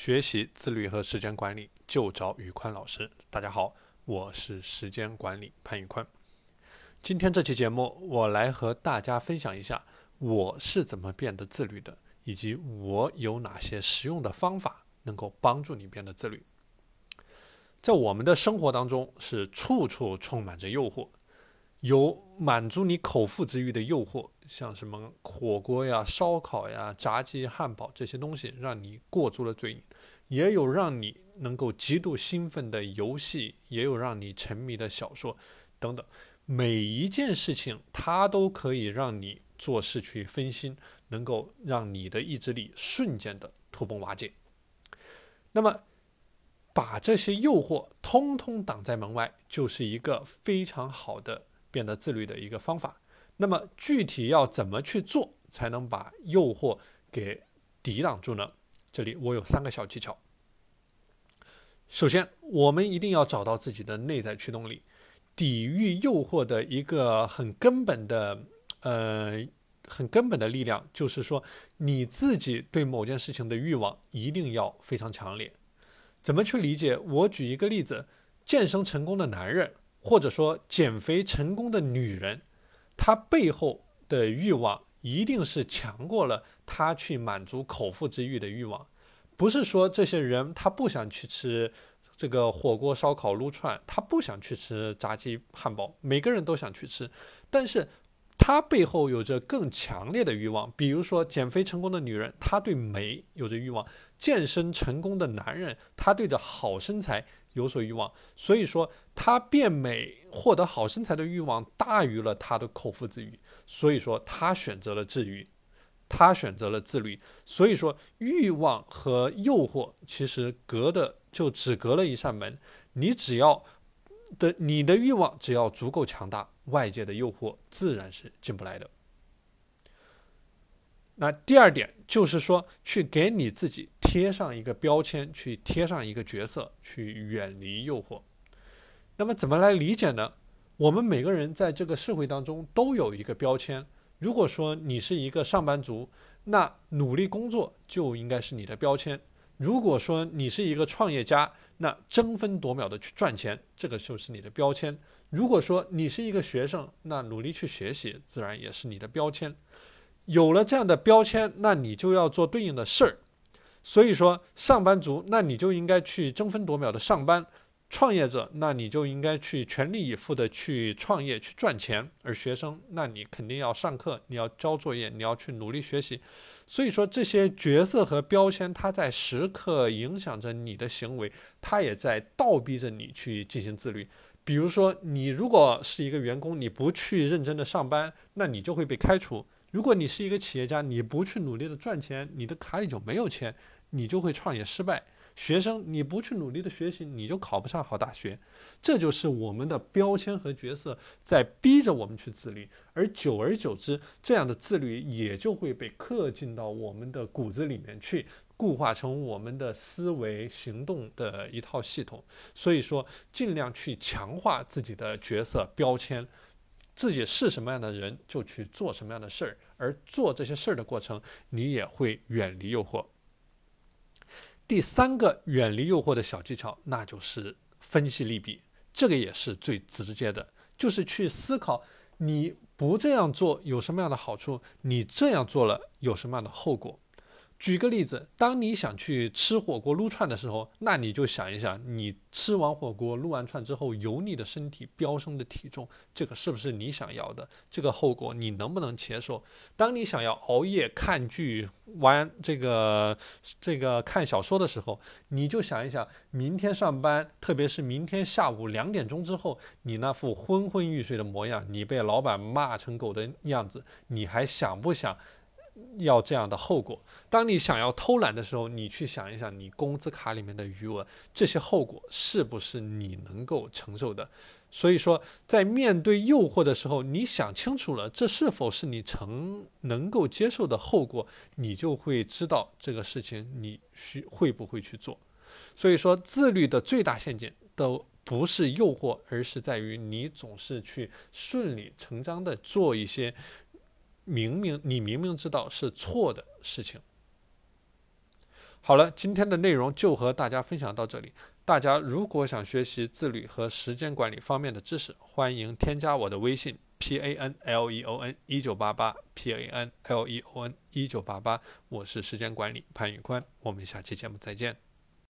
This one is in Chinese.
学习自律和时间管理，就找宇坤老师。大家好，我是时间管理潘宇坤。今天这期节目，我来和大家分享一下我是怎么变得自律的，以及我有哪些实用的方法能够帮助你变得自律。在我们的生活当中，是处处充满着诱惑。有满足你口腹之欲的诱惑，像什么火锅呀、烧烤呀、炸鸡、汉堡这些东西，让你过足了嘴瘾；也有让你能够极度兴奋的游戏，也有让你沉迷的小说等等。每一件事情，它都可以让你做事去分心，能够让你的意志力瞬间的土崩瓦解。那么，把这些诱惑通通挡在门外，就是一个非常好的。变得自律的一个方法。那么具体要怎么去做，才能把诱惑给抵挡住呢？这里我有三个小技巧。首先，我们一定要找到自己的内在驱动力，抵御诱惑的一个很根本的，呃，很根本的力量，就是说你自己对某件事情的欲望一定要非常强烈。怎么去理解？我举一个例子：健身成功的男人。或者说减肥成功的女人，她背后的欲望一定是强过了她去满足口腹之欲的欲望。不是说这些人他不想去吃这个火锅、烧烤、撸串，他不想去吃炸鸡、汉堡，每个人都想去吃，但是他背后有着更强烈的欲望。比如说减肥成功的女人，她对美有着欲望；健身成功的男人，他对着好身材。有所欲望，所以说他变美、获得好身材的欲望大于了他的口腹之欲，所以说他选择了自律，他选择了自律。所以说欲望和诱惑其实隔的就只隔了一扇门，你只要的你的欲望只要足够强大，外界的诱惑自然是进不来的。那第二点就是说，去给你自己贴上一个标签，去贴上一个角色，去远离诱惑。那么怎么来理解呢？我们每个人在这个社会当中都有一个标签。如果说你是一个上班族，那努力工作就应该是你的标签；如果说你是一个创业家，那争分夺秒的去赚钱，这个就是你的标签；如果说你是一个学生，那努力去学习，自然也是你的标签。有了这样的标签，那你就要做对应的事儿。所以说，上班族，那你就应该去争分夺秒的上班；创业者，那你就应该去全力以赴的去创业、去赚钱；而学生，那你肯定要上课，你要交作业，你要去努力学习。所以说，这些角色和标签，它在时刻影响着你的行为，它也在倒逼着你去进行自律。比如说，你如果是一个员工，你不去认真的上班，那你就会被开除。如果你是一个企业家，你不去努力的赚钱，你的卡里就没有钱，你就会创业失败。学生，你不去努力的学习，你就考不上好大学。这就是我们的标签和角色在逼着我们去自律，而久而久之，这样的自律也就会被刻进到我们的骨子里面去，固化成我们的思维行动的一套系统。所以说，尽量去强化自己的角色标签。自己是什么样的人，就去做什么样的事儿，而做这些事儿的过程，你也会远离诱惑。第三个远离诱惑的小技巧，那就是分析利弊，这个也是最直接的，就是去思考你不这样做有什么样的好处，你这样做了有什么样的后果。举个例子，当你想去吃火锅撸串的时候，那你就想一想，你吃完火锅撸完串之后，油腻的身体、飙升的体重，这个是不是你想要的？这个后果你能不能接受？当你想要熬夜看剧、玩这个这个看小说的时候，你就想一想，明天上班，特别是明天下午两点钟之后，你那副昏昏欲睡的模样，你被老板骂成狗的样子，你还想不想？要这样的后果。当你想要偷懒的时候，你去想一想，你工资卡里面的余额，这些后果是不是你能够承受的？所以说，在面对诱惑的时候，你想清楚了，这是否是你承能够接受的后果，你就会知道这个事情你需会不会去做。所以说，自律的最大陷阱都不是诱惑，而是在于你总是去顺理成章的做一些。明明你明明知道是错的事情。好了，今天的内容就和大家分享到这里。大家如果想学习自律和时间管理方面的知识，欢迎添加我的微信 p a n l e o n 一九八八 p a n l e o n 一九八八，我是时间管理潘宇宽，我们下期节目再见。